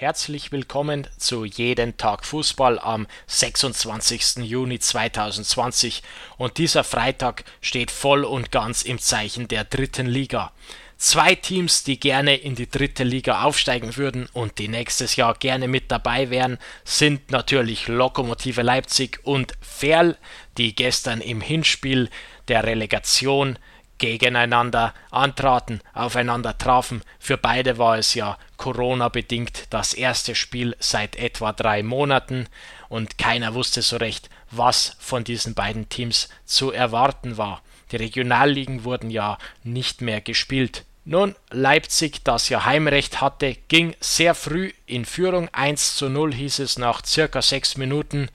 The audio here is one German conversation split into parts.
Herzlich willkommen zu Jeden Tag Fußball am 26. Juni 2020 und dieser Freitag steht voll und ganz im Zeichen der dritten Liga. Zwei Teams, die gerne in die dritte Liga aufsteigen würden und die nächstes Jahr gerne mit dabei wären, sind natürlich Lokomotive Leipzig und Ferl, die gestern im Hinspiel der Relegation gegeneinander antraten, aufeinander trafen. Für beide war es ja Corona-bedingt das erste Spiel seit etwa drei Monaten und keiner wusste so recht, was von diesen beiden Teams zu erwarten war. Die Regionalligen wurden ja nicht mehr gespielt. Nun, Leipzig, das ja Heimrecht hatte, ging sehr früh in Führung. 1 zu 0 hieß es nach circa sechs Minuten.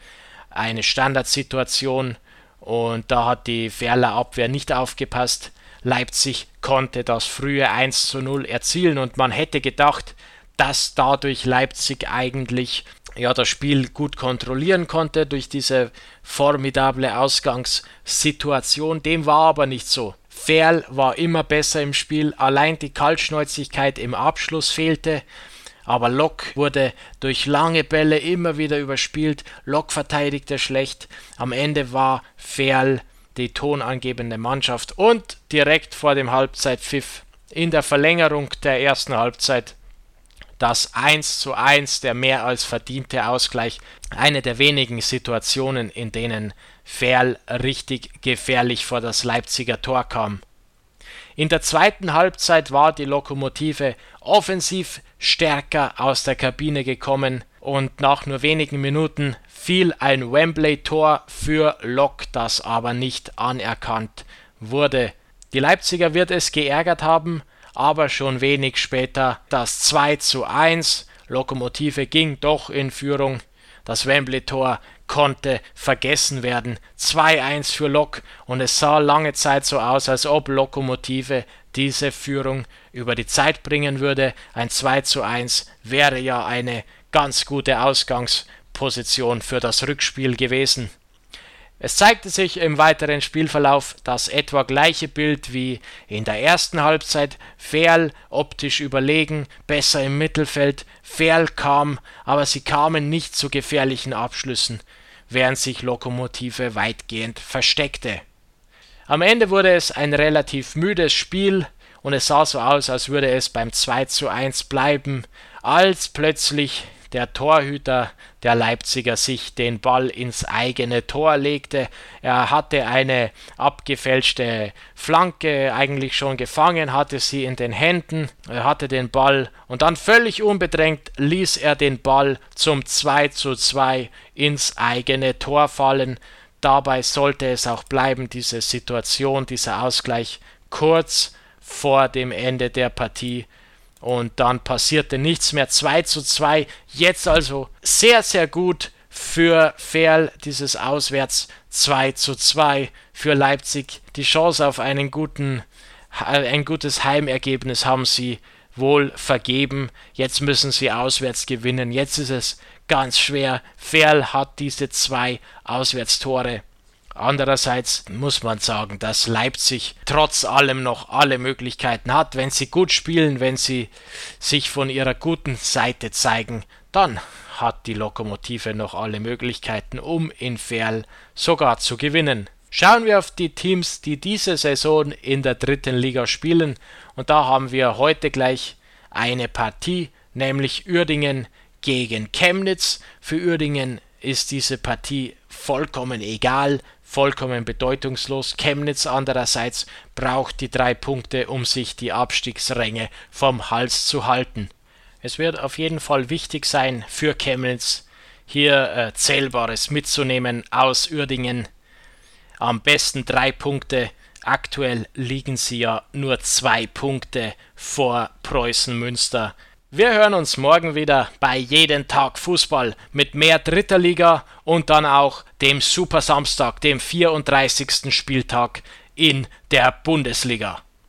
Eine Standardsituation und da hat die Ferler Abwehr nicht aufgepasst. Leipzig konnte das frühe 1 zu 0 erzielen und man hätte gedacht, dass dadurch Leipzig eigentlich ja das Spiel gut kontrollieren konnte durch diese formidable Ausgangssituation. Dem war aber nicht so. Ferl war immer besser im Spiel, allein die Kaltschnäuzigkeit im Abschluss fehlte. Aber Lok wurde durch lange Bälle immer wieder überspielt. Lok verteidigte schlecht. Am Ende war Ferl die tonangebende Mannschaft und direkt vor dem Halbzeitpfiff in der Verlängerung der ersten Halbzeit das 1 zu 1, der mehr als verdiente Ausgleich, eine der wenigen Situationen, in denen Ferl richtig gefährlich vor das Leipziger Tor kam. In der zweiten Halbzeit war die Lokomotive offensiv stärker aus der Kabine gekommen und nach nur wenigen Minuten fiel ein Wembley-Tor für Lok, das aber nicht anerkannt wurde. Die Leipziger wird es geärgert haben, aber schon wenig später das 2 zu 1. Lokomotive ging doch in Führung. Das Wembley-Tor konnte vergessen werden. 2-1 für Lok und es sah lange Zeit so aus, als ob Lokomotive diese Führung über die Zeit bringen würde. Ein 2 zu 1 wäre ja eine ganz gute Ausgangsposition für das Rückspiel gewesen. Es zeigte sich im weiteren Spielverlauf das etwa gleiche Bild wie in der ersten Halbzeit. Ferl optisch überlegen, besser im Mittelfeld. Ferl kam, aber sie kamen nicht zu gefährlichen Abschlüssen, während sich Lokomotive weitgehend versteckte. Am Ende wurde es ein relativ müdes Spiel und es sah so aus, als würde es beim 2 zu 1 bleiben, als plötzlich der Torhüter der Leipziger sich den Ball ins eigene Tor legte. Er hatte eine abgefälschte Flanke eigentlich schon gefangen, hatte sie in den Händen, er hatte den Ball und dann völlig unbedrängt ließ er den Ball zum 2 zu 2 ins eigene Tor fallen. Dabei sollte es auch bleiben, diese Situation, dieser Ausgleich kurz vor dem Ende der Partie und dann passierte nichts mehr. 2 zu 2. Jetzt also sehr, sehr gut für Ferl dieses Auswärts 2 zu 2. Für Leipzig die Chance auf einen guten, ein gutes Heimergebnis haben sie wohl vergeben. Jetzt müssen sie auswärts gewinnen. Jetzt ist es ganz schwer. Ferl hat diese zwei Auswärtstore Andererseits muss man sagen, dass Leipzig trotz allem noch alle Möglichkeiten hat. Wenn sie gut spielen, wenn sie sich von ihrer guten Seite zeigen, dann hat die Lokomotive noch alle Möglichkeiten, um in Ferl sogar zu gewinnen. Schauen wir auf die Teams, die diese Saison in der dritten Liga spielen. Und da haben wir heute gleich eine Partie, nämlich Uerdingen gegen Chemnitz. Für Uerdingen ist diese Partie vollkommen egal vollkommen bedeutungslos. Chemnitz andererseits braucht die drei Punkte, um sich die Abstiegsränge vom Hals zu halten. Es wird auf jeden Fall wichtig sein für Chemnitz, hier äh, Zählbares mitzunehmen aus Uerdingen. Am besten drei Punkte. Aktuell liegen sie ja nur zwei Punkte vor Preußen Münster. Wir hören uns morgen wieder bei Jeden Tag Fußball mit mehr dritter Liga und dann auch dem Super Samstag, dem 34. Spieltag in der Bundesliga.